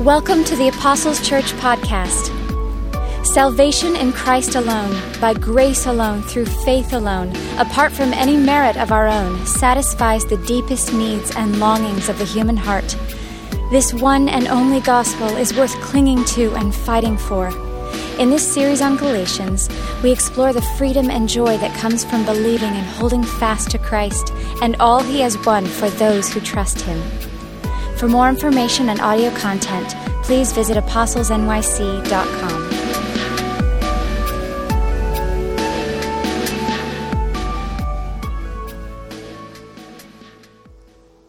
Welcome to the Apostles Church podcast. Salvation in Christ alone, by grace alone, through faith alone, apart from any merit of our own, satisfies the deepest needs and longings of the human heart. This one and only gospel is worth clinging to and fighting for. In this series on Galatians, we explore the freedom and joy that comes from believing and holding fast to Christ and all he has won for those who trust him. For more information and audio content, please visit apostlesnyc.com.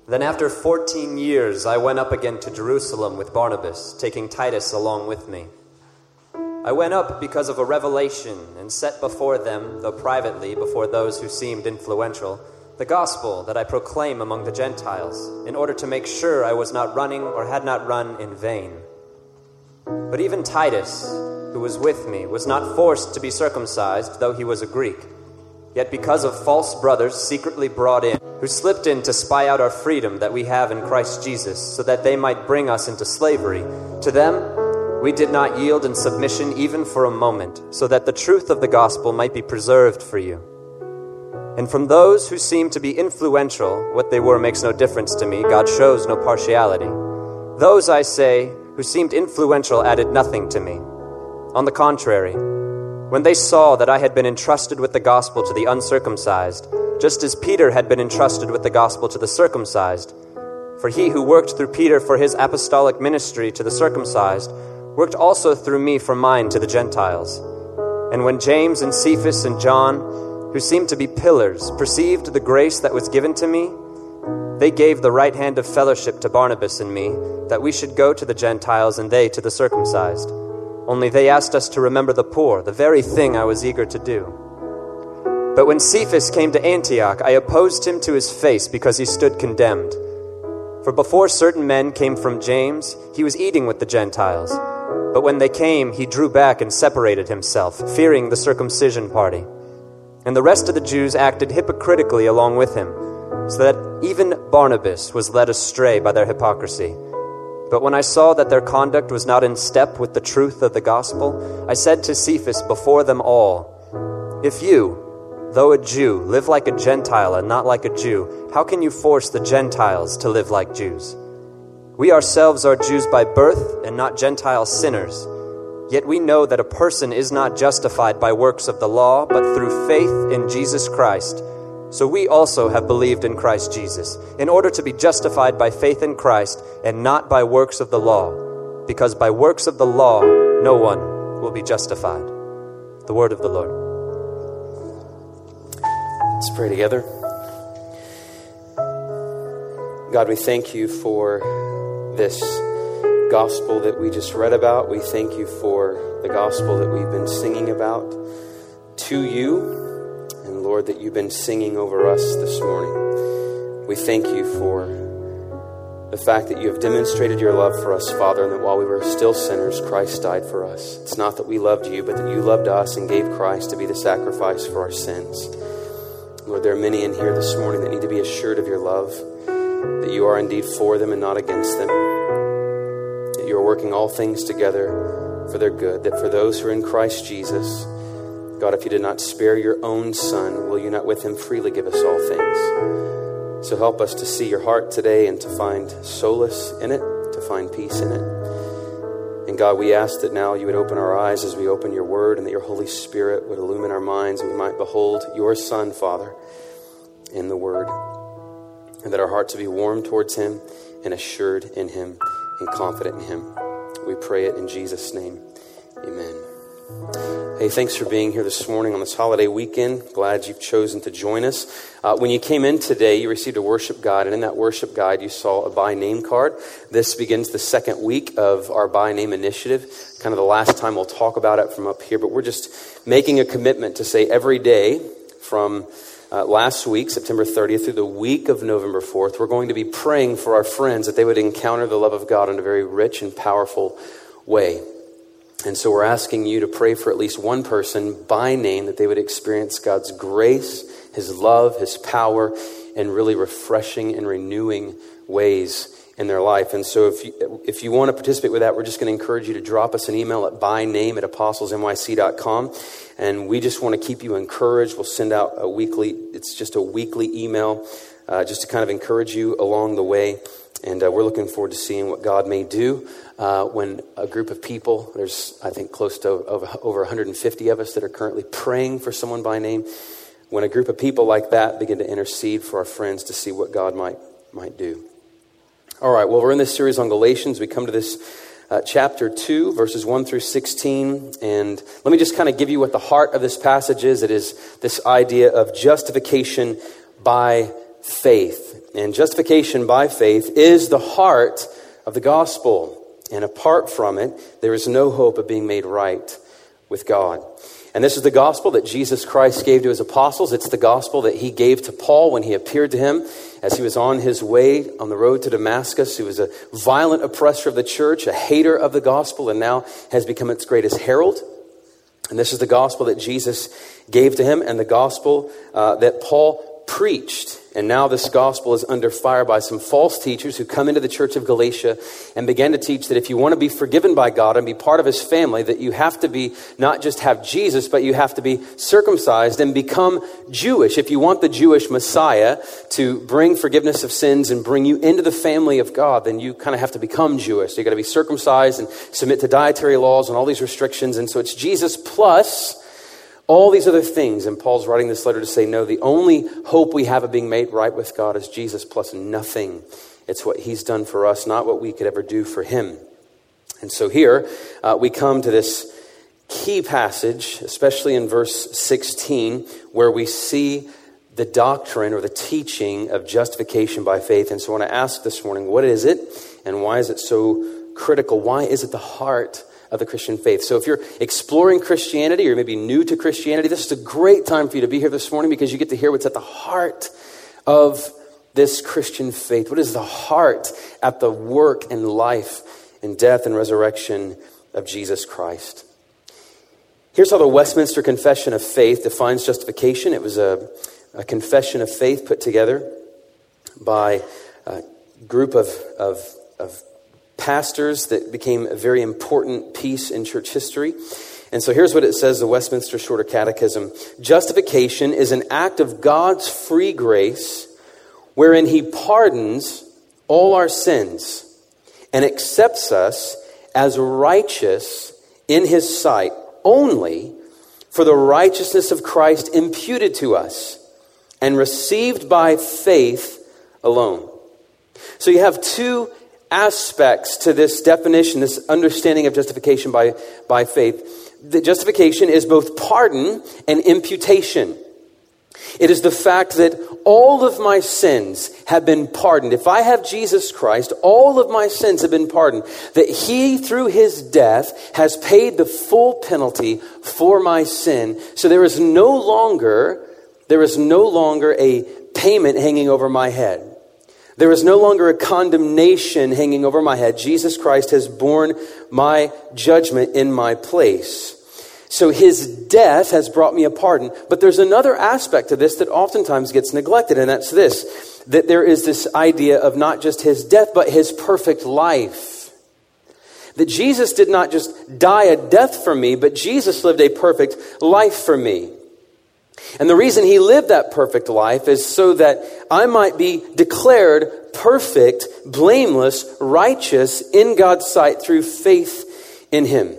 Then, after 14 years, I went up again to Jerusalem with Barnabas, taking Titus along with me. I went up because of a revelation and set before them, though privately before those who seemed influential, the gospel that I proclaim among the Gentiles, in order to make sure I was not running or had not run in vain. But even Titus, who was with me, was not forced to be circumcised, though he was a Greek. Yet because of false brothers secretly brought in, who slipped in to spy out our freedom that we have in Christ Jesus, so that they might bring us into slavery, to them we did not yield in submission even for a moment, so that the truth of the gospel might be preserved for you. And from those who seem to be influential, what they were makes no difference to me. God shows no partiality. Those, I say, who seemed influential added nothing to me. On the contrary, when they saw that I had been entrusted with the gospel to the uncircumcised, just as Peter had been entrusted with the gospel to the circumcised, for he who worked through Peter for his apostolic ministry to the circumcised worked also through me for mine to the Gentiles. And when James and Cephas and John, who seemed to be pillars, perceived the grace that was given to me, they gave the right hand of fellowship to Barnabas and me, that we should go to the Gentiles and they to the circumcised. Only they asked us to remember the poor, the very thing I was eager to do. But when Cephas came to Antioch, I opposed him to his face because he stood condemned. For before certain men came from James, he was eating with the Gentiles. But when they came, he drew back and separated himself, fearing the circumcision party. And the rest of the Jews acted hypocritically along with him, so that even Barnabas was led astray by their hypocrisy. But when I saw that their conduct was not in step with the truth of the gospel, I said to Cephas before them all, If you, though a Jew, live like a Gentile and not like a Jew, how can you force the Gentiles to live like Jews? We ourselves are Jews by birth and not Gentile sinners. Yet we know that a person is not justified by works of the law, but through faith in Jesus Christ. So we also have believed in Christ Jesus, in order to be justified by faith in Christ and not by works of the law, because by works of the law no one will be justified. The word of the Lord. Let's pray together. God, we thank you for this gospel that we just read about. We thank you for the gospel that we've been singing about to you. And Lord, that you've been singing over us this morning. We thank you for the fact that you have demonstrated your love for us, Father, and that while we were still sinners, Christ died for us. It's not that we loved you, but that you loved us and gave Christ to be the sacrifice for our sins. Lord, there are many in here this morning that need to be assured of your love, that you are indeed for them and not against them you are working all things together for their good, that for those who are in Christ Jesus, God, if you did not spare your own Son, will you not with him freely give us all things? So help us to see your heart today and to find solace in it, to find peace in it. And God, we ask that now you would open our eyes as we open your word and that your Holy Spirit would illumine our minds and we might behold your Son, Father, in the word. And that our hearts would be warm towards him and assured in him and confident in Him. We pray it in Jesus' name. Amen. Hey, thanks for being here this morning on this holiday weekend. Glad you've chosen to join us. Uh, when you came in today, you received a worship guide, and in that worship guide, you saw a by name card. This begins the second week of our by name initiative. Kind of the last time we'll talk about it from up here, but we're just making a commitment to say every day from uh, last week, September 30th, through the week of November 4th, we're going to be praying for our friends that they would encounter the love of God in a very rich and powerful way. And so we're asking you to pray for at least one person by name that they would experience God's grace, His love, His power, in really refreshing and renewing ways in their life. And so if you, if you want to participate with that, we're just going to encourage you to drop us an email at by name at apostlesnyc.com. And we just want to keep you encouraged. We'll send out a weekly, it's just a weekly email uh, just to kind of encourage you along the way. And uh, we're looking forward to seeing what God may do uh, when a group of people, there's, I think, close to over, over 150 of us that are currently praying for someone by name. When a group of people like that begin to intercede for our friends to see what God might, might do. All right, well, we're in this series on Galatians. We come to this uh, chapter 2, verses 1 through 16. And let me just kind of give you what the heart of this passage is it is this idea of justification by faith. And justification by faith is the heart of the gospel. And apart from it, there is no hope of being made right with God. And this is the gospel that Jesus Christ gave to his apostles. It's the gospel that he gave to Paul when he appeared to him as he was on his way on the road to Damascus. He was a violent oppressor of the church, a hater of the gospel, and now has become its greatest herald. And this is the gospel that Jesus gave to him and the gospel uh, that Paul preached. And now this gospel is under fire by some false teachers who come into the church of Galatia and began to teach that if you want to be forgiven by God and be part of his family, that you have to be not just have Jesus, but you have to be circumcised and become Jewish. If you want the Jewish Messiah to bring forgiveness of sins and bring you into the family of God, then you kind of have to become Jewish. So you got to be circumcised and submit to dietary laws and all these restrictions. And so it's Jesus plus all these other things. And Paul's writing this letter to say, no, the only hope we have of being made right with God is Jesus plus nothing. It's what he's done for us, not what we could ever do for him. And so here uh, we come to this key passage, especially in verse 16, where we see the doctrine or the teaching of justification by faith. And so I want to ask this morning, what is it and why is it so critical? Why is it the heart of the Christian faith. So if you're exploring Christianity or maybe new to Christianity, this is a great time for you to be here this morning because you get to hear what's at the heart of this Christian faith. What is the heart at the work and life and death and resurrection of Jesus Christ? Here's how the Westminster Confession of Faith defines justification. It was a, a confession of faith put together by a group of, of, of pastors that became a very important piece in church history. And so here's what it says the Westminster Shorter Catechism Justification is an act of God's free grace wherein He pardons all our sins and accepts us as righteous in His sight only for the righteousness of Christ imputed to us and received by faith alone. So you have two aspects to this definition, this understanding of justification by, by faith. The justification is both pardon and imputation. It is the fact that all of my sins have been pardoned. If I have Jesus Christ, all of my sins have been pardoned. That He, through His death, has paid the full penalty for my sin. So there is no longer, there is no longer a payment hanging over my head. There is no longer a condemnation hanging over my head. Jesus Christ has borne my judgment in my place. So his death has brought me a pardon. But there's another aspect to this that oftentimes gets neglected, and that's this that there is this idea of not just his death, but his perfect life. That Jesus did not just die a death for me, but Jesus lived a perfect life for me. And the reason he lived that perfect life is so that I might be declared perfect, blameless, righteous in God's sight through faith in him.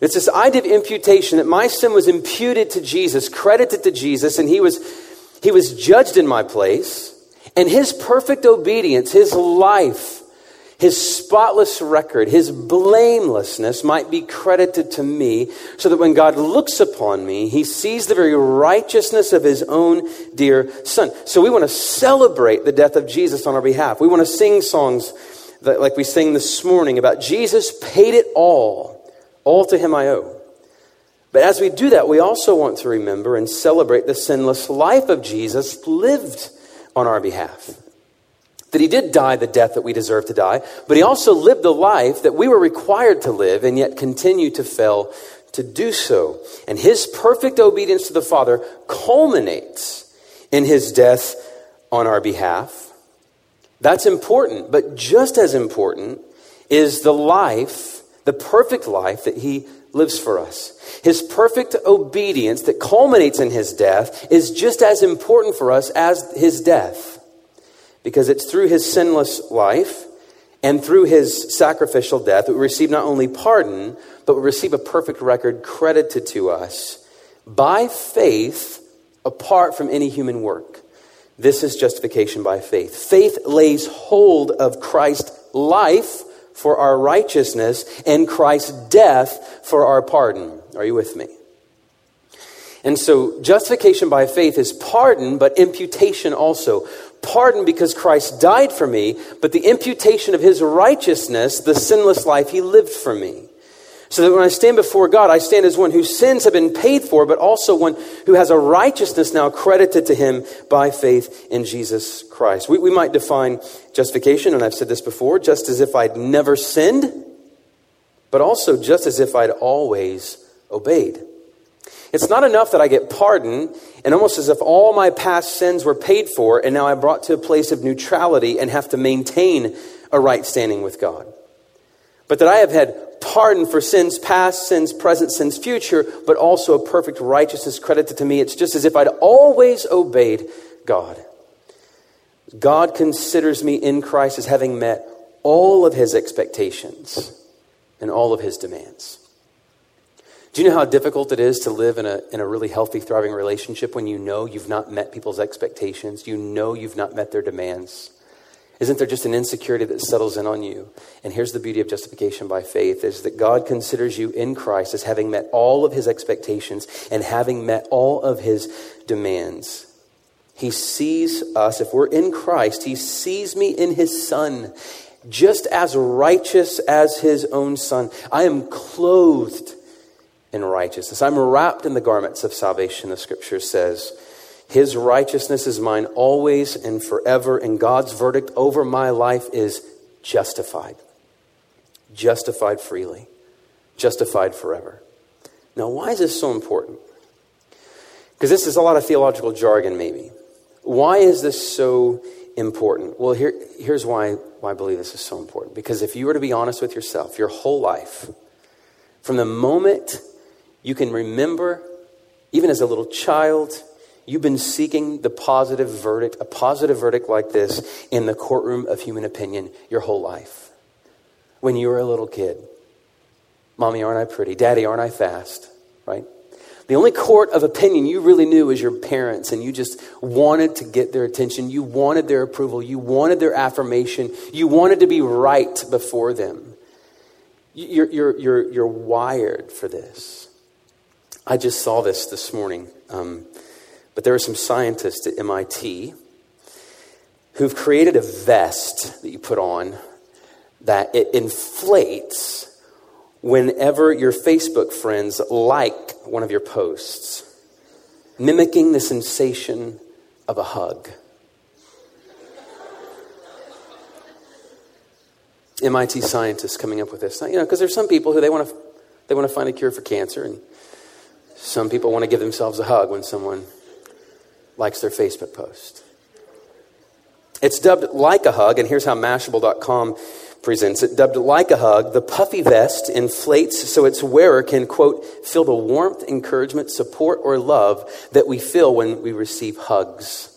It's this idea of imputation that my sin was imputed to Jesus, credited to Jesus, and he was, he was judged in my place. And his perfect obedience, his life, his spotless record, his blamelessness might be credited to me, so that when God looks upon me, he sees the very righteousness of his own dear son. So we want to celebrate the death of Jesus on our behalf. We want to sing songs that, like we sang this morning about Jesus paid it all, all to him I owe. But as we do that, we also want to remember and celebrate the sinless life of Jesus lived on our behalf that he did die the death that we deserve to die, but he also lived the life that we were required to live and yet continue to fail to do so. And his perfect obedience to the Father culminates in his death on our behalf. That's important, but just as important is the life, the perfect life that he lives for us. His perfect obedience that culminates in his death is just as important for us as his death. Because it's through his sinless life and through his sacrificial death that we receive not only pardon, but we receive a perfect record credited to us by faith apart from any human work. This is justification by faith. Faith lays hold of Christ's life for our righteousness and Christ's death for our pardon. Are you with me? And so, justification by faith is pardon, but imputation also. Pardon because Christ died for me, but the imputation of his righteousness, the sinless life he lived for me. So that when I stand before God, I stand as one whose sins have been paid for, but also one who has a righteousness now credited to him by faith in Jesus Christ. We, we might define justification, and I've said this before, just as if I'd never sinned, but also just as if I'd always obeyed. It's not enough that I get pardon, and almost as if all my past sins were paid for, and now I'm brought to a place of neutrality and have to maintain a right standing with God. But that I have had pardon for sins past, sins present, sins future, but also a perfect righteousness credited to me. It's just as if I'd always obeyed God. God considers me in Christ as having met all of his expectations and all of his demands. Do you know how difficult it is to live in a, in a really healthy, thriving relationship when you know you've not met people's expectations? You know you've not met their demands? Isn't there just an insecurity that settles in on you? And here's the beauty of justification by faith is that God considers you in Christ as having met all of his expectations and having met all of his demands. He sees us, if we're in Christ, he sees me in his son, just as righteous as his own son. I am clothed in righteousness. I'm wrapped in the garments of salvation, the scripture says. His righteousness is mine always and forever, and God's verdict over my life is justified. Justified freely. Justified forever. Now, why is this so important? Because this is a lot of theological jargon, maybe. Why is this so important? Well, here, here's why, why I believe this is so important. Because if you were to be honest with yourself, your whole life, from the moment you can remember, even as a little child, You've been seeking the positive verdict, a positive verdict like this in the courtroom of human opinion your whole life. When you were a little kid, Mommy, aren't I pretty? Daddy, aren't I fast? Right? The only court of opinion you really knew was your parents, and you just wanted to get their attention. You wanted their approval. You wanted their affirmation. You wanted to be right before them. You're, you're, you're, you're wired for this. I just saw this this morning. Um, but there are some scientists at MIT who've created a vest that you put on that it inflates whenever your Facebook friends like one of your posts, mimicking the sensation of a hug. MIT scientists coming up with this. You know, because there's some people who they want to they want to find a cure for cancer, and some people want to give themselves a hug when someone likes their Facebook post. It's dubbed like a hug, and here's how Mashable.com presents it. Dubbed like a hug, the puffy vest inflates so its wearer can, quote, feel the warmth, encouragement, support, or love that we feel when we receive hugs.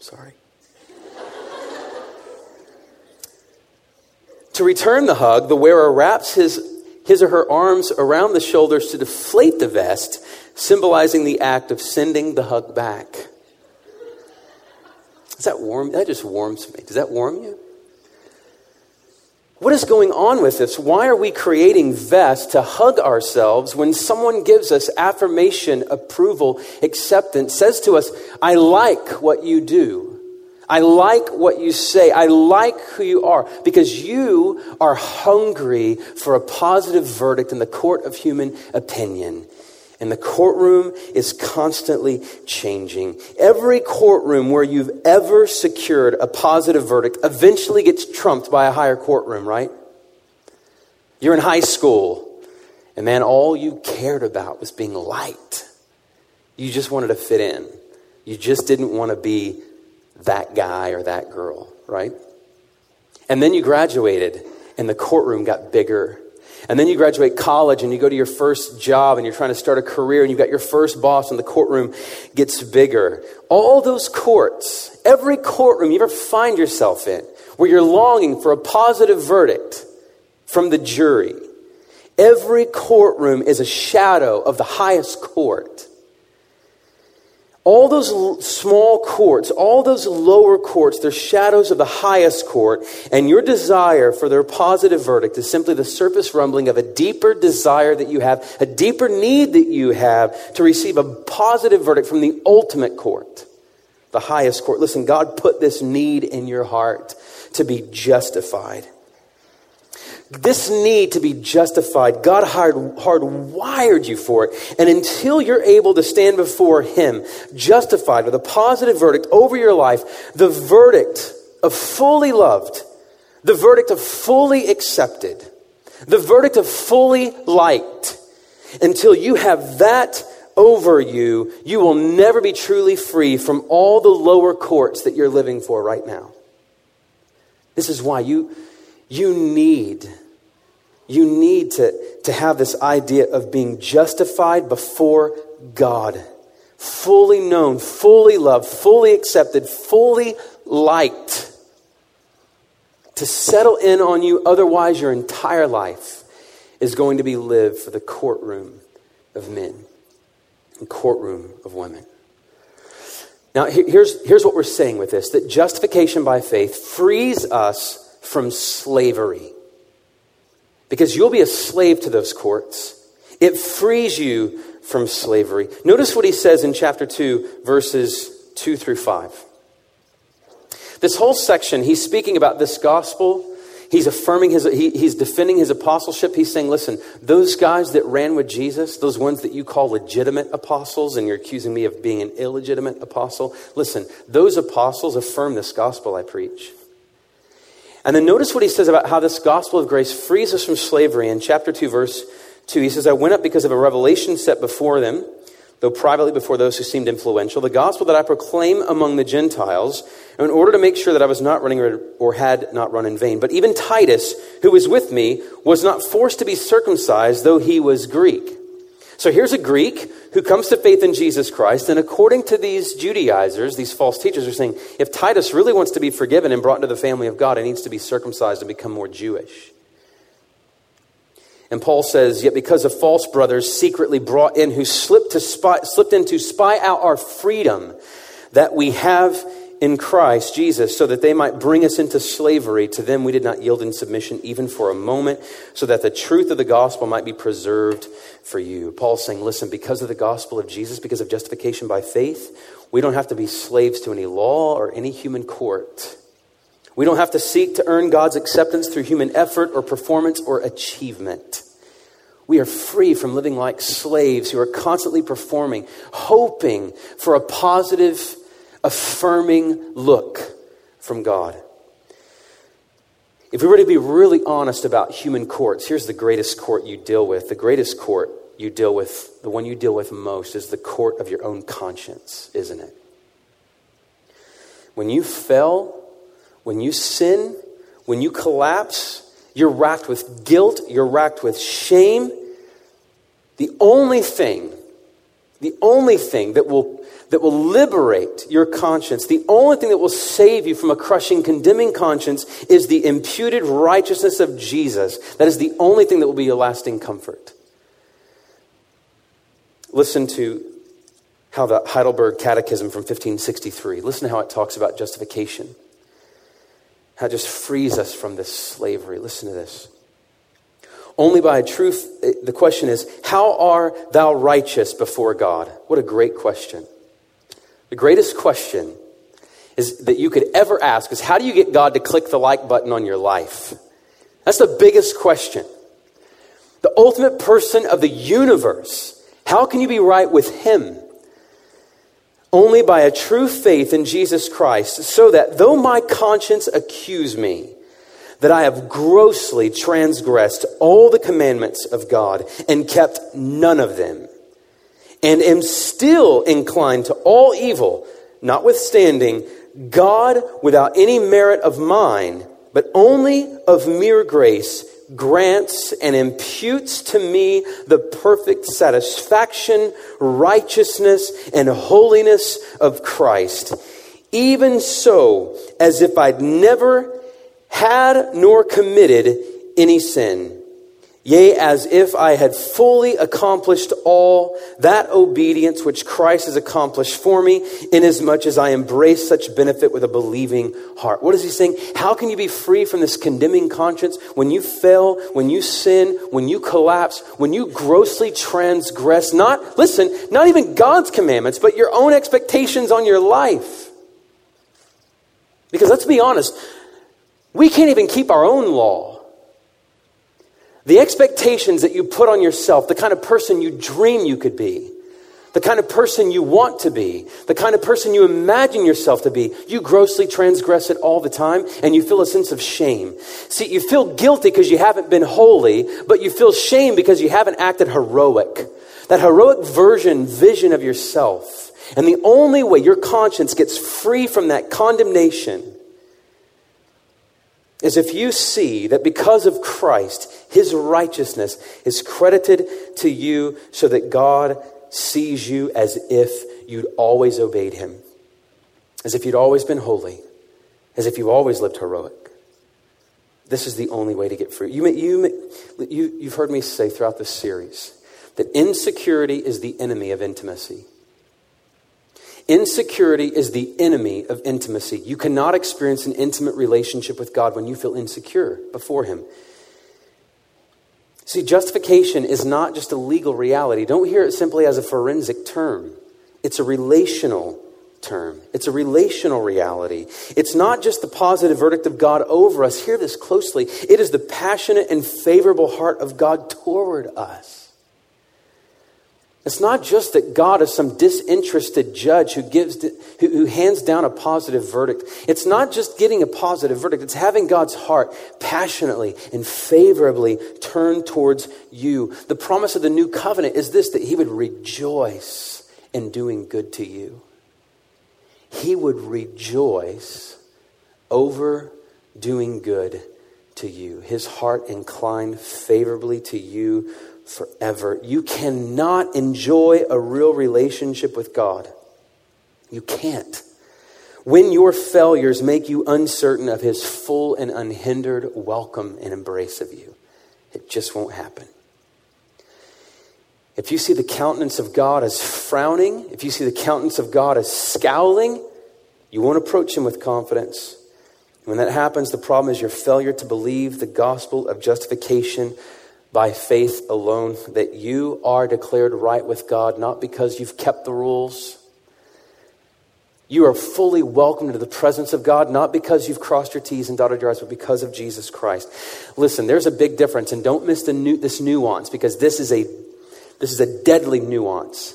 Sorry. to return the hug, the wearer wraps his, his or her arms around the shoulders to deflate the vest symbolizing the act of sending the hug back. Does that warm? That just warms me. Does that warm you? What is going on with this? Why are we creating vests to hug ourselves when someone gives us affirmation, approval, acceptance, says to us, I like what you do. I like what you say. I like who you are because you are hungry for a positive verdict in the court of human opinion. And the courtroom is constantly changing. Every courtroom where you've ever secured a positive verdict eventually gets trumped by a higher courtroom, right? You're in high school, and man, all you cared about was being liked. You just wanted to fit in. You just didn't want to be that guy or that girl, right? And then you graduated and the courtroom got bigger. And then you graduate college and you go to your first job and you're trying to start a career and you've got your first boss and the courtroom gets bigger. All those courts, every courtroom you ever find yourself in, where you're longing for a positive verdict from the jury, every courtroom is a shadow of the highest court. All those small courts, all those lower courts, they're shadows of the highest court, and your desire for their positive verdict is simply the surface rumbling of a deeper desire that you have, a deeper need that you have to receive a positive verdict from the ultimate court, the highest court. Listen, God put this need in your heart to be justified. This need to be justified, God hard, hardwired you for it. And until you're able to stand before Him, justified with a positive verdict over your life, the verdict of fully loved, the verdict of fully accepted, the verdict of fully liked, until you have that over you, you will never be truly free from all the lower courts that you're living for right now. This is why you, you need, you need to, to have this idea of being justified before God. Fully known, fully loved, fully accepted, fully liked. To settle in on you, otherwise, your entire life is going to be lived for the courtroom of men and courtroom of women. Now, here's, here's what we're saying with this that justification by faith frees us from slavery. Because you'll be a slave to those courts. It frees you from slavery. Notice what he says in chapter 2, verses 2 through 5. This whole section, he's speaking about this gospel He's affirming his, he, he's defending his apostleship. He's saying, listen, those guys that ran with Jesus, those ones that you call legitimate apostles, and you're accusing me of being an illegitimate apostle, listen, those apostles affirm this gospel I preach. And then notice what he says about how this gospel of grace frees us from slavery in chapter 2, verse 2. He says, I went up because of a revelation set before them though privately before those who seemed influential, the gospel that I proclaim among the Gentiles, in order to make sure that I was not running or had not run in vain. But even Titus, who was with me, was not forced to be circumcised, though he was Greek. So here's a Greek who comes to faith in Jesus Christ, and according to these Judaizers, these false teachers are saying, if Titus really wants to be forgiven and brought into the family of God, he needs to be circumcised and become more Jewish. And Paul says, Yet because of false brothers secretly brought in who slipped, to spy, slipped in to spy out our freedom that we have in Christ Jesus, so that they might bring us into slavery, to them we did not yield in submission even for a moment, so that the truth of the gospel might be preserved for you. Paul's saying, Listen, because of the gospel of Jesus, because of justification by faith, we don't have to be slaves to any law or any human court. We don't have to seek to earn God's acceptance through human effort or performance or achievement. We are free from living like slaves who are constantly performing, hoping for a positive, affirming look from God. If we were to be really honest about human courts, here's the greatest court you deal with. The greatest court you deal with, the one you deal with most, is the court of your own conscience, isn't it? When you fell, when you sin, when you collapse, you're racked with guilt, you're racked with shame. The only thing, the only thing that will that will liberate your conscience, the only thing that will save you from a crushing, condemning conscience is the imputed righteousness of Jesus. That is the only thing that will be a lasting comfort. Listen to how the Heidelberg Catechism from 1563, listen to how it talks about justification how it just frees us from this slavery. Listen to this. Only by truth, eh, the question is, how are thou righteous before God? What a great question. The greatest question is that you could ever ask is how do you get God to click the like button on your life? That's the biggest question. The ultimate person of the universe. How can you be right with Him? only by a true faith in Jesus Christ, so that though my conscience accuse me, that I have grossly transgressed all the commandments of God and kept none of them, and am still inclined to all evil, notwithstanding, God, without any merit of mine, but only of mere grace, grants and imputes to me the perfect satisfaction, righteousness, and holiness of Christ. Even so, as if I'd never had nor committed any sin. Yea, as if I had fully accomplished all that obedience which Christ has accomplished for me, inasmuch as I embrace such benefit with a believing heart. What is he saying? How can you be free from this condemning conscience when you fail, when you sin, when you collapse, when you grossly transgress, not, listen, not even God's commandments, but your own expectations on your life? Because let's be honest, we can't even keep our own law. The expectations that you put on yourself, the kind of person you dream you could be, the kind of person you want to be, the kind of person you imagine yourself to be, you grossly transgress it all the time and you feel a sense of shame. See, you feel guilty because you haven't been holy, but you feel shame because you haven't acted heroic. That heroic version, vision of yourself. And the only way your conscience gets free from that condemnation is if you see that because of Christ, his righteousness is credited to you so that God sees you as if you'd always obeyed him, as if you'd always been holy, as if you always lived heroic. This is the only way to get free. You, you, you, you've heard me say throughout this series that insecurity is the enemy of intimacy. Insecurity is the enemy of intimacy. You cannot experience an intimate relationship with God when you feel insecure before Him. See, justification is not just a legal reality. Don't hear it simply as a forensic term, it's a relational term. It's a relational reality. It's not just the positive verdict of God over us. Hear this closely. It is the passionate and favorable heart of God toward us. It's not just that God is some disinterested judge who gives, who, who, hands down a positive verdict. It's not just getting a positive verdict. It's having God's heart passionately and favorably turned towards you. The promise of the new covenant is this, that he would rejoice in doing good to you. He would rejoice over doing good to you. His heart inclined favorably to you forever. You cannot enjoy a real relationship with God. You can't. When your failures make you uncertain of His full and unhindered welcome and embrace of you, it just won't happen. If you see the countenance of God as frowning, if you see the countenance of God as scowling, you won't approach Him with confidence. When that happens, the problem is your failure to believe the gospel of justification by faith alone, that you are declared right with God, not because you've kept the rules. You are fully welcomed into the presence of God, not because you've crossed your T's and dotted your I's, but because of Jesus Christ. Listen, there's a big difference, and don't miss nu- this nuance because this is, a, this is a deadly nuance.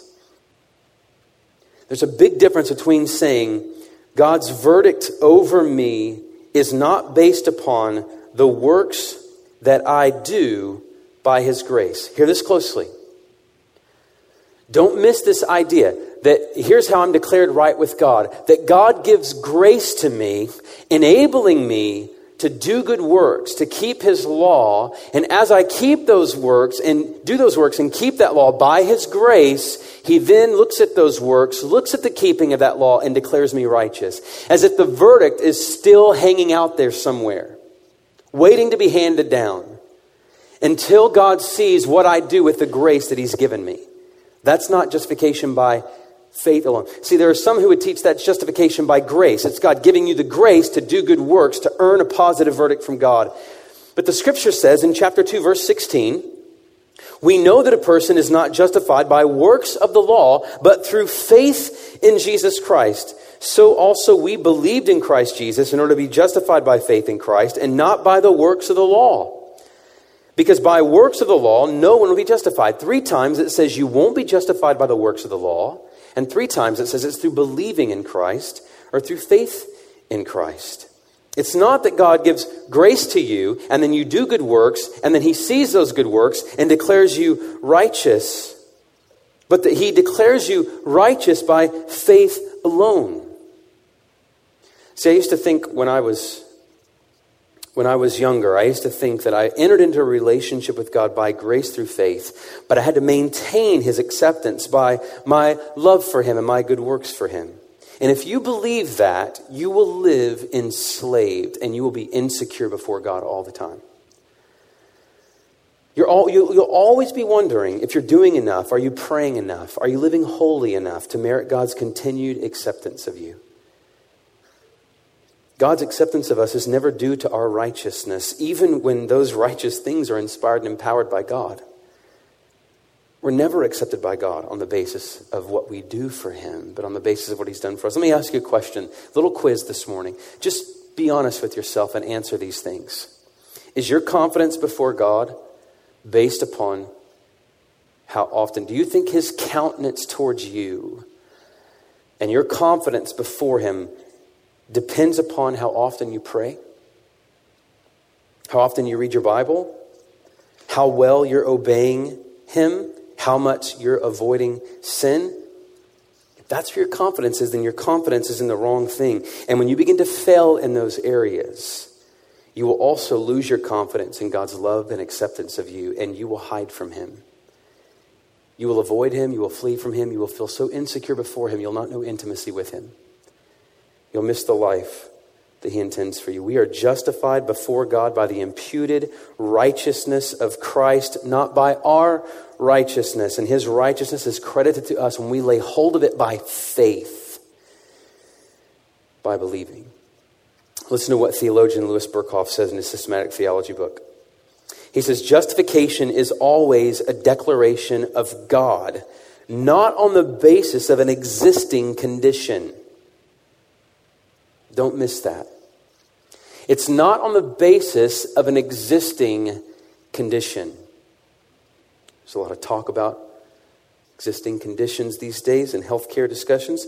There's a big difference between saying, God's verdict over me is not based upon the works that I do, by his grace. Hear this closely. Don't miss this idea that here's how I'm declared right with God that God gives grace to me, enabling me to do good works, to keep his law. And as I keep those works and do those works and keep that law by his grace, he then looks at those works, looks at the keeping of that law, and declares me righteous. As if the verdict is still hanging out there somewhere, waiting to be handed down until God sees what I do with the grace that He's given me. That's not justification by faith alone. See, there are some who would teach that's justification by grace. It's God giving you the grace to do good works, to earn a positive verdict from God. But the scripture says in chapter 2, verse 16, we know that a person is not justified by works of the law, but through faith in Jesus Christ. So also we believed in Christ Jesus in order to be justified by faith in Christ and not by the works of the law. Because by works of the law, no one will be justified. Three times it says you won't be justified by the works of the law. And three times it says it's through believing in Christ or through faith in Christ. It's not that God gives grace to you and then you do good works and then he sees those good works and declares you righteous, but that he declares you righteous by faith alone. See, I used to think when I was when I was younger, I used to think that I entered into a relationship with God by grace through faith, but I had to maintain his acceptance by my love for him and my good works for him. And if you believe that, you will live enslaved and you will be insecure before God all the time. You, will always be wondering if you're doing enough. Are you praying enough? Are you living holy enough to merit God's continued acceptance of you? God's acceptance of us is never due to our righteousness, even when those righteous things are inspired and empowered by God. We're never accepted by God on the basis of what we do for Him, but on the basis of what He's done for us. Let me ask you a question, a little quiz this morning. Just be honest with yourself and answer these things. Is your confidence before God based upon how often? Do you think His countenance towards you and your confidence before Him depends upon how often you pray, how often you read your Bible, how well you're obeying Him, how much you're avoiding sin. If that's where your confidence is, then your confidence is in the wrong thing. And when you begin to fail in those areas, you will also lose your confidence in God's love and acceptance of you, and you will hide from Him. You will avoid Him, you will flee from Him, you will feel so insecure before Him, you'll not know intimacy with Him. You'll miss the life that He intends for you. We are justified before God by the imputed righteousness of Christ, not by our righteousness. And His righteousness is credited to us when we lay hold of it by faith, by believing. Listen to what theologian Louis Berkhof says in his systematic theology book. He says, Justification is always a declaration of God, not on the basis of an existing condition. Don't miss that. It's not on the basis of an existing condition. There's a lot of talk about existing conditions these days in healthcare discussions.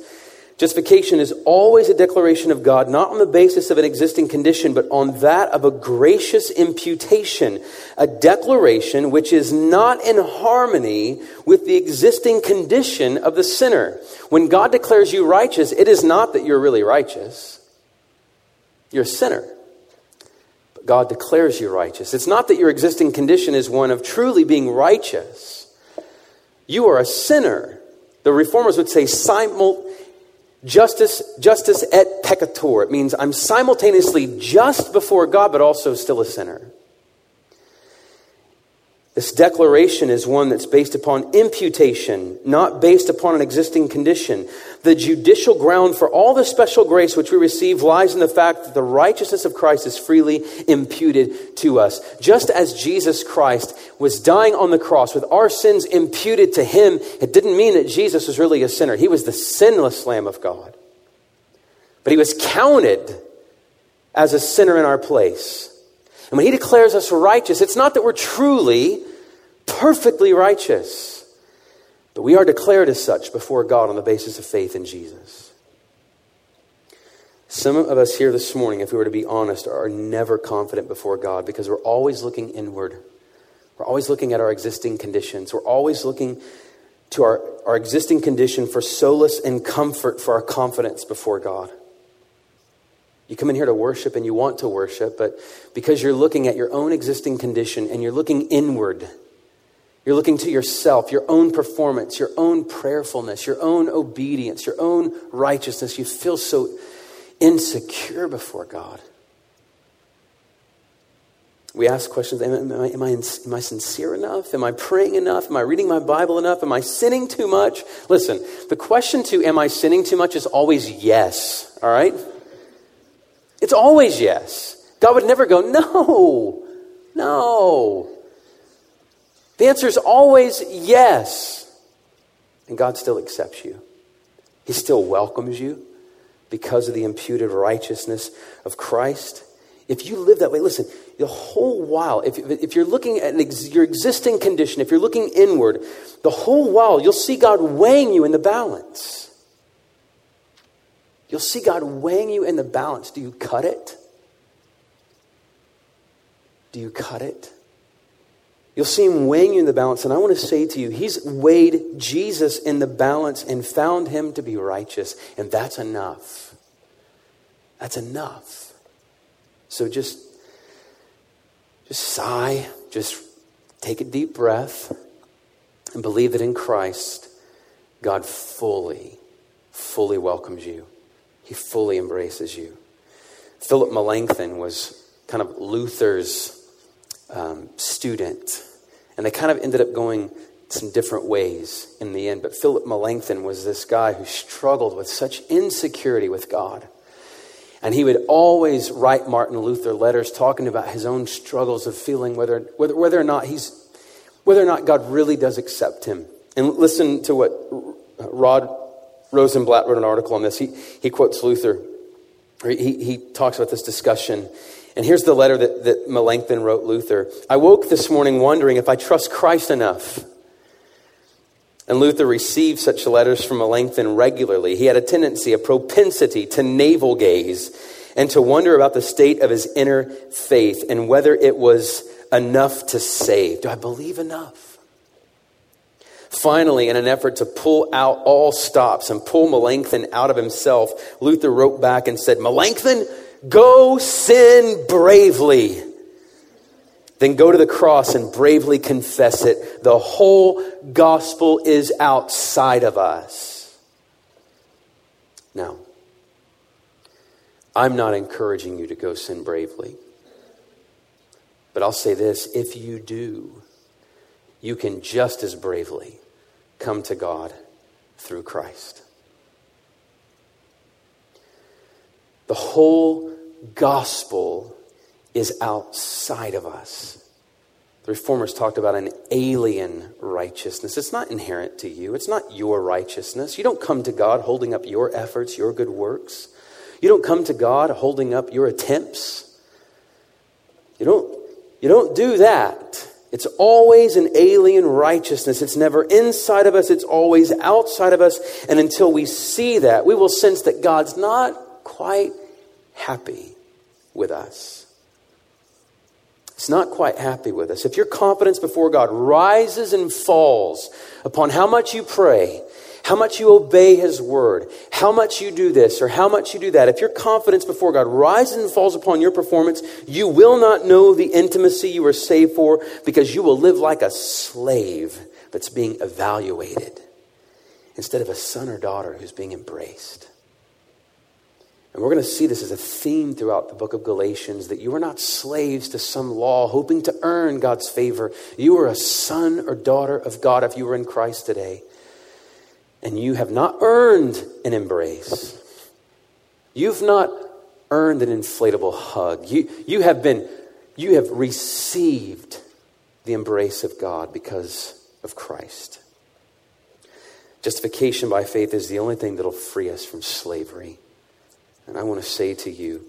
Justification is always a declaration of God, not on the basis of an existing condition, but on that of a gracious imputation, a declaration which is not in harmony with the existing condition of the sinner. When God declares you righteous, it is not that you're really righteous. You're a sinner. But God declares you righteous. It's not that your existing condition is one of truly being righteous. You are a sinner. The reformers would say simul, justice, justus et peccator. It means I'm simultaneously just before God, but also still a sinner. This declaration is one that's based upon imputation, not based upon an existing condition. The judicial ground for all the special grace which we receive lies in the fact that the righteousness of Christ is freely imputed to us. Just as Jesus Christ was dying on the cross with our sins imputed to him, it didn't mean that Jesus was really a sinner. He was the sinless Lamb of God. But he was counted as a sinner in our place. And when he declares us righteous, it's not that we're truly perfectly righteous, but we are declared as such before God on the basis of faith in Jesus. Some of us here this morning, if we were to be honest, are never confident before God because we're always looking inward. We're always looking at our existing conditions. We're always looking to our, our existing condition for solace and comfort for our confidence before God. You come in here to worship and you want to worship, but because you're looking at your own existing condition and you're looking inward, you're looking to yourself, your own performance, your own prayerfulness, your own obedience, your own righteousness, you feel so insecure before God. We ask questions am I, am, I, am I sincere enough? Am I praying enough? Am I reading my Bible enough? Am I sinning too much? Listen, the question to am I sinning too much is always yes, all right? It's always yes. God would never go, no, no. The answer is always yes. And God still accepts you, He still welcomes you because of the imputed righteousness of Christ. If you live that way, listen, the whole while, if, if you're looking at ex- your existing condition, if you're looking inward, the whole while, you'll see God weighing you in the balance. You'll see God weighing you in the balance. Do you cut it? Do you cut it? You'll see him weighing you in the balance. And I want to say to you, he's weighed Jesus in the balance and found him to be righteous. And that's enough. That's enough. So just, just sigh, just take a deep breath, and believe that in Christ, God fully, fully welcomes you. He fully embraces you. Philip Melanchthon was kind of Luther's um, student, and they kind of ended up going some different ways in the end. But Philip Melanchthon was this guy who struggled with such insecurity with God. And he would always write Martin Luther letters talking about his own struggles of feeling whether, whether, whether or not he's whether or not God really does accept him. And listen to what Rod Rosenbladt wrote an article on this. He, he quotes Luther. He, he talks about this discussion. And here's the letter that, that Melanchthon wrote Luther. I woke this morning wondering if I trust Christ enough. And Luther received such letters from Melanchthon regularly. He had a tendency, a propensity to navel gaze and to wonder about the state of his inner faith and whether it was enough to save. Do I believe enough? Finally, in an effort to pull out all stops and pull Melanchthon out of himself, Luther wrote back and said, Melanchthon, go sin bravely. Then go to the cross and bravely confess it. The whole gospel is outside of us. Now, I'm not encouraging you to go sin bravely. But I'll say this if you do, you can just as bravely come to God through Christ. The whole gospel is outside of us. The reformers talked about an alien righteousness. It's not inherent to you, it's not your righteousness. You don't come to God holding up your efforts, your good works. You don't come to God holding up your attempts. You don't, you don't do that. It's always an alien righteousness. It's never inside of us, it's always outside of us. And until we see that, we will sense that God's not quite happy with us. It's not quite happy with us. If your confidence before God rises and falls upon how much you pray, how much you obey His word, how much you do this or how much you do that, if your confidence before God rises and falls upon your performance, you will not know the intimacy you are saved for because you will live like a slave that's being evaluated instead of a son or daughter who's being embraced. And we're going to see this as a theme throughout the book of Galatians that you are not slaves to some law hoping to earn God's favor. You are a son or daughter of God if you are in Christ today and you have not earned an embrace. You've not earned an inflatable hug. You, you, have been, you have received the embrace of God because of Christ. Justification by faith is the only thing that'll free us from slavery. And I want to say to you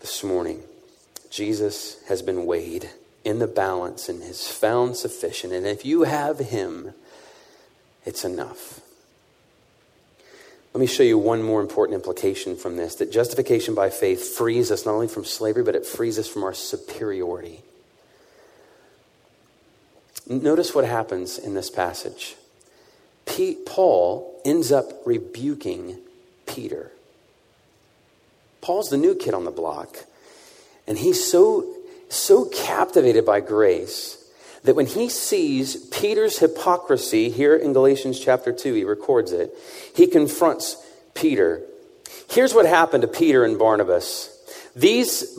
this morning Jesus has been weighed in the balance and has found sufficient. And if you have him, it's enough. Let me show you one more important implication from this that justification by faith frees us not only from slavery, but it frees us from our superiority. Notice what happens in this passage. Paul ends up rebuking Peter. Paul's the new kid on the block, and he's so, so captivated by grace that when he sees Peter's hypocrisy here in Galatians chapter 2, he records it, he confronts Peter. Here's what happened to Peter and Barnabas. These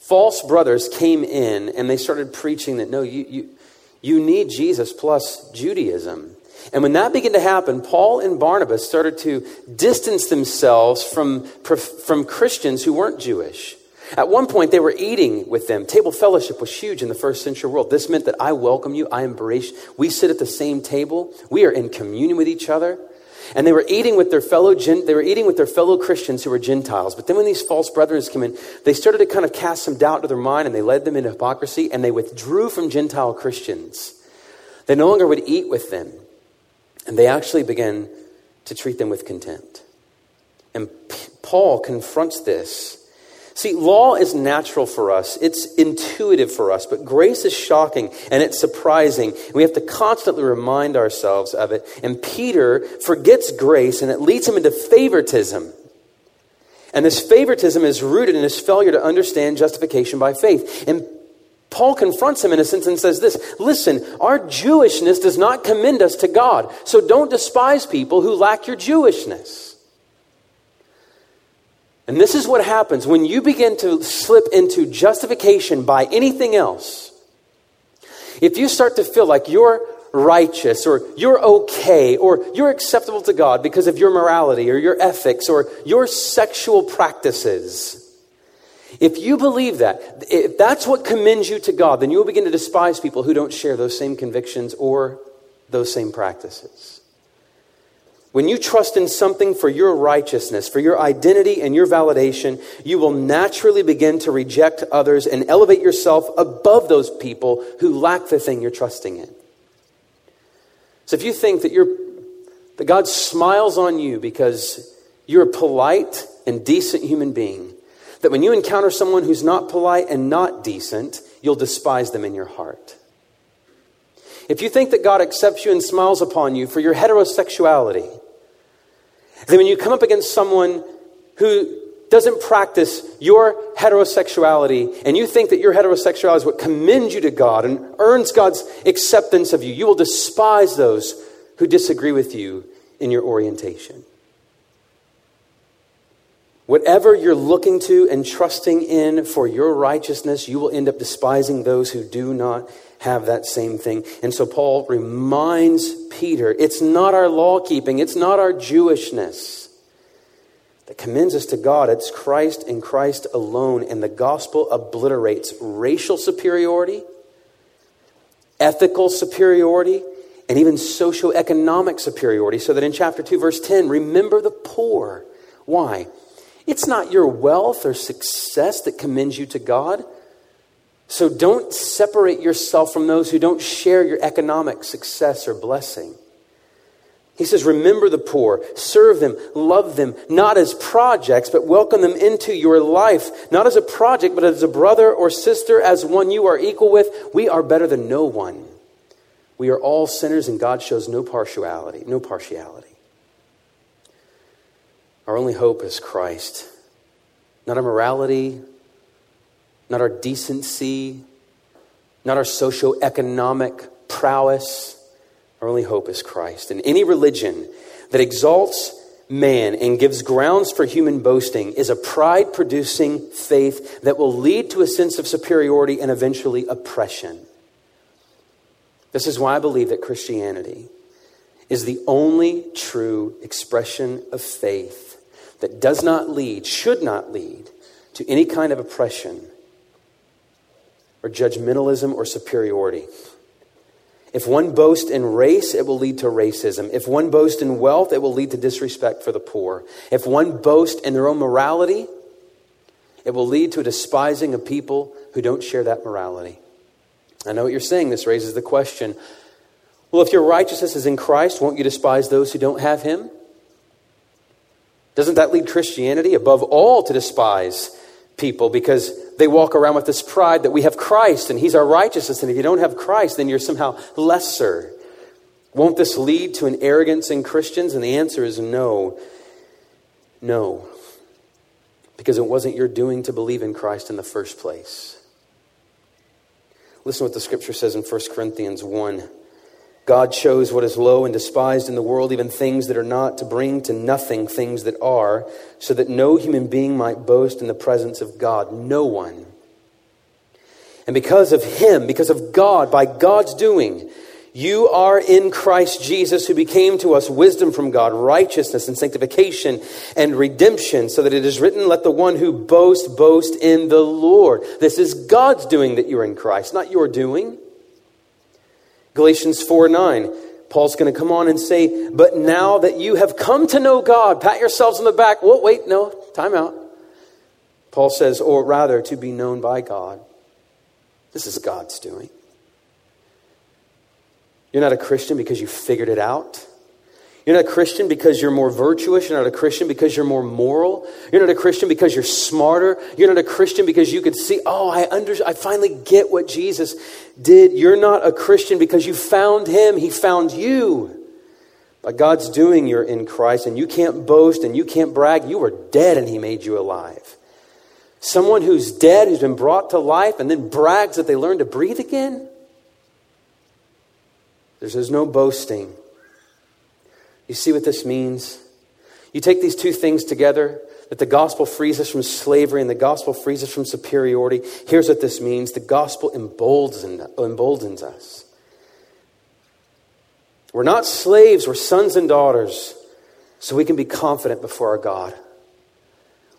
false brothers came in and they started preaching that no, you, you, you need Jesus plus Judaism. And when that began to happen, Paul and Barnabas started to distance themselves from, from Christians who weren't Jewish. At one point, they were eating with them. Table fellowship was huge in the first century world. This meant that I welcome you, I embrace. We sit at the same table, we are in communion with each other. And they were eating with their fellow they were eating with their fellow Christians who were Gentiles. But then when these false brethren came in, they started to kind of cast some doubt into their mind and they led them into hypocrisy and they withdrew from Gentile Christians. They no longer would eat with them. And they actually began to treat them with contempt. And Paul confronts this See, law is natural for us, it's intuitive for us, but grace is shocking and it's surprising. We have to constantly remind ourselves of it. And Peter forgets grace and it leads him into favoritism. And this favoritism is rooted in his failure to understand justification by faith. And Paul confronts him in a sense and says this Listen, our Jewishness does not commend us to God. So don't despise people who lack your Jewishness. And this is what happens when you begin to slip into justification by anything else. If you start to feel like you're righteous or you're okay or you're acceptable to God because of your morality or your ethics or your sexual practices, if you believe that, if that's what commends you to God, then you will begin to despise people who don't share those same convictions or those same practices. When you trust in something for your righteousness, for your identity and your validation, you will naturally begin to reject others and elevate yourself above those people who lack the thing you're trusting in. So if you think that you're that God smiles on you because you're a polite and decent human being, that when you encounter someone who's not polite and not decent, you'll despise them in your heart. If you think that God accepts you and smiles upon you for your heterosexuality, then when you come up against someone who doesn't practice your heterosexuality and you think that your heterosexuality is what commends you to God and earns God's acceptance of you, you will despise those who disagree with you in your orientation. Whatever you're looking to and trusting in for your righteousness, you will end up despising those who do not have that same thing. And so Paul reminds Peter it's not our law keeping, it's not our Jewishness that commends us to God. It's Christ and Christ alone. And the gospel obliterates racial superiority, ethical superiority, and even socioeconomic superiority. So that in chapter 2, verse 10, remember the poor. Why? It's not your wealth or success that commends you to God. So don't separate yourself from those who don't share your economic success or blessing. He says, Remember the poor, serve them, love them, not as projects, but welcome them into your life, not as a project, but as a brother or sister, as one you are equal with. We are better than no one. We are all sinners, and God shows no partiality, no partiality. Our only hope is Christ. Not our morality, not our decency, not our socio-economic prowess. Our only hope is Christ. And any religion that exalts man and gives grounds for human boasting is a pride producing faith that will lead to a sense of superiority and eventually oppression. This is why I believe that Christianity is the only true expression of faith that does not lead, should not lead, to any kind of oppression or judgmentalism or superiority. If one boasts in race, it will lead to racism. If one boasts in wealth, it will lead to disrespect for the poor. If one boasts in their own morality, it will lead to a despising of people who don't share that morality. I know what you're saying. This raises the question well, if your righteousness is in Christ, won't you despise those who don't have him? Doesn't that lead Christianity above all to despise people because they walk around with this pride that we have Christ and He's our righteousness, and if you don't have Christ, then you're somehow lesser? Won't this lead to an arrogance in Christians? And the answer is no. No. Because it wasn't your doing to believe in Christ in the first place. Listen to what the scripture says in 1 Corinthians 1. God chose what is low and despised in the world, even things that are not, to bring to nothing things that are, so that no human being might boast in the presence of God. No one. And because of Him, because of God, by God's doing, you are in Christ Jesus, who became to us wisdom from God, righteousness and sanctification and redemption, so that it is written, Let the one who boasts boast in the Lord. This is God's doing that you're in Christ, not your doing. Galatians 4 9. Paul's going to come on and say, But now that you have come to know God, pat yourselves on the back. Well, wait, no, time out. Paul says, Or rather, to be known by God. This is God's doing. You're not a Christian because you figured it out. You're not a Christian because you're more virtuous. You're not a Christian because you're more moral. You're not a Christian because you're smarter. You're not a Christian because you could see, oh, I under, I finally get what Jesus did. You're not a Christian because you found him. He found you By God's doing, you're in Christ, and you can't boast and you can't brag. You were dead, and He made you alive. Someone who's dead, who's been brought to life, and then brags that they learned to breathe again. There's, there's no boasting. You see what this means? You take these two things together that the gospel frees us from slavery and the gospel frees us from superiority. Here's what this means the gospel emboldens, us. We're not slaves, we're sons and daughters, so we can be confident before our God.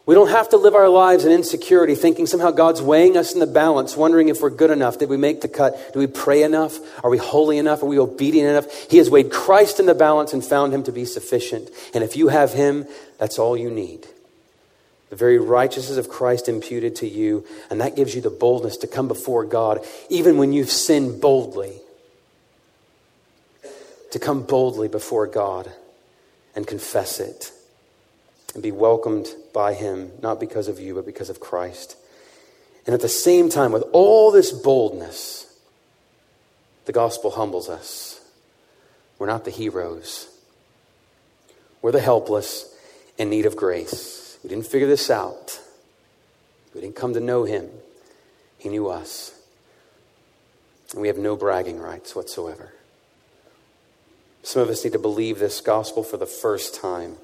We don't have to live our lives in insecurity, thinking somehow God's weighing us in the balance, wondering if we're good enough. Did we make the cut? Do we pray enough? Are we holy enough? Are we obedient enough? He has weighed Christ in the balance and found him to be sufficient. And if you have him, that's all you need. The very righteousness of Christ imputed to you, and that gives you the boldness to come before God, even when you've sinned boldly. To come boldly before God and confess it and be welcomed by Him, not because of you, but because of Christ. And at the same time, with all this boldness, the gospel humbles us. We're not the heroes, we're the helpless in need of grace. We didn't figure this out, we didn't come to know Him. He knew us. And we have no bragging rights whatsoever. Some of us need to believe this gospel for the first time.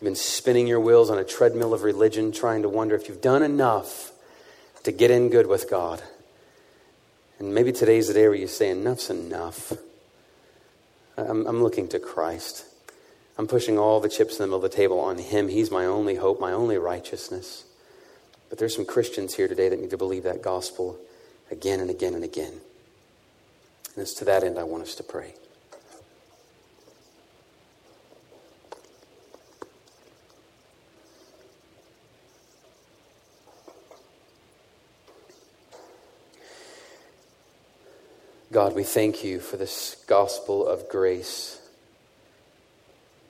You've been spinning your wheels on a treadmill of religion, trying to wonder if you've done enough to get in good with God. And maybe today's the day where you say, Enough's enough. I'm, I'm looking to Christ. I'm pushing all the chips in the middle of the table on Him. He's my only hope, my only righteousness. But there's some Christians here today that need to believe that gospel again and again and again. And it's to that end I want us to pray. God, we thank you for this gospel of grace.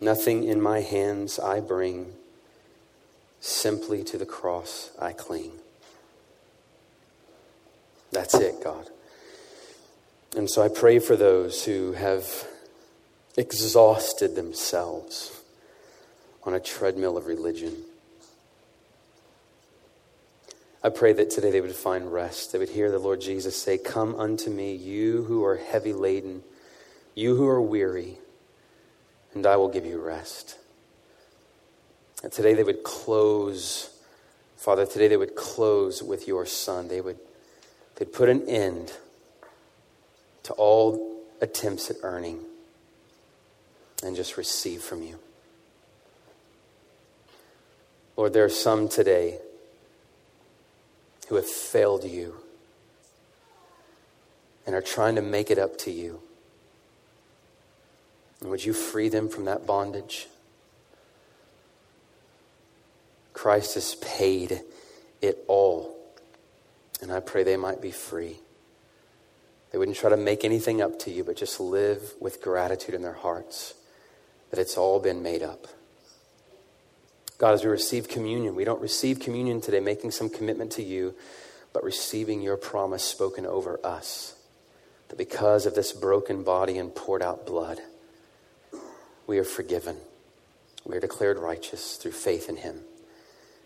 Nothing in my hands I bring, simply to the cross I cling. That's it, God. And so I pray for those who have exhausted themselves on a treadmill of religion. I pray that today they would find rest. They would hear the Lord Jesus say, Come unto me, you who are heavy laden, you who are weary, and I will give you rest. And today they would close, Father, today they would close with your Son. They would they'd put an end to all attempts at earning and just receive from you. Lord, there are some today who have failed you and are trying to make it up to you. And would you free them from that bondage? Christ has paid it all. And I pray they might be free. They wouldn't try to make anything up to you, but just live with gratitude in their hearts that it's all been made up. God, as we receive communion, we don't receive communion today making some commitment to you, but receiving your promise spoken over us. That because of this broken body and poured out blood, we are forgiven. We are declared righteous through faith in him.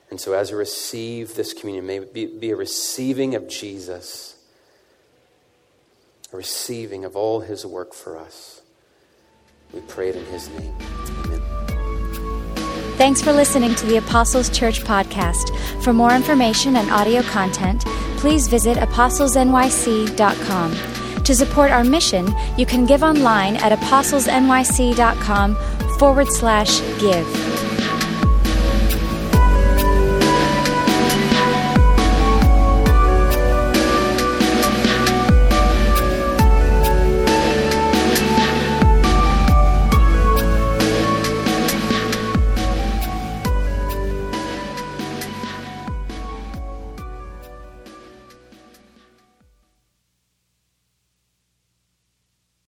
And so, as we receive this communion, may be, be a receiving of Jesus, a receiving of all his work for us. We pray it in his name. Thanks for listening to the Apostles Church podcast. For more information and audio content, please visit apostlesnyc.com. To support our mission, you can give online at apostlesnyc.com forward slash give.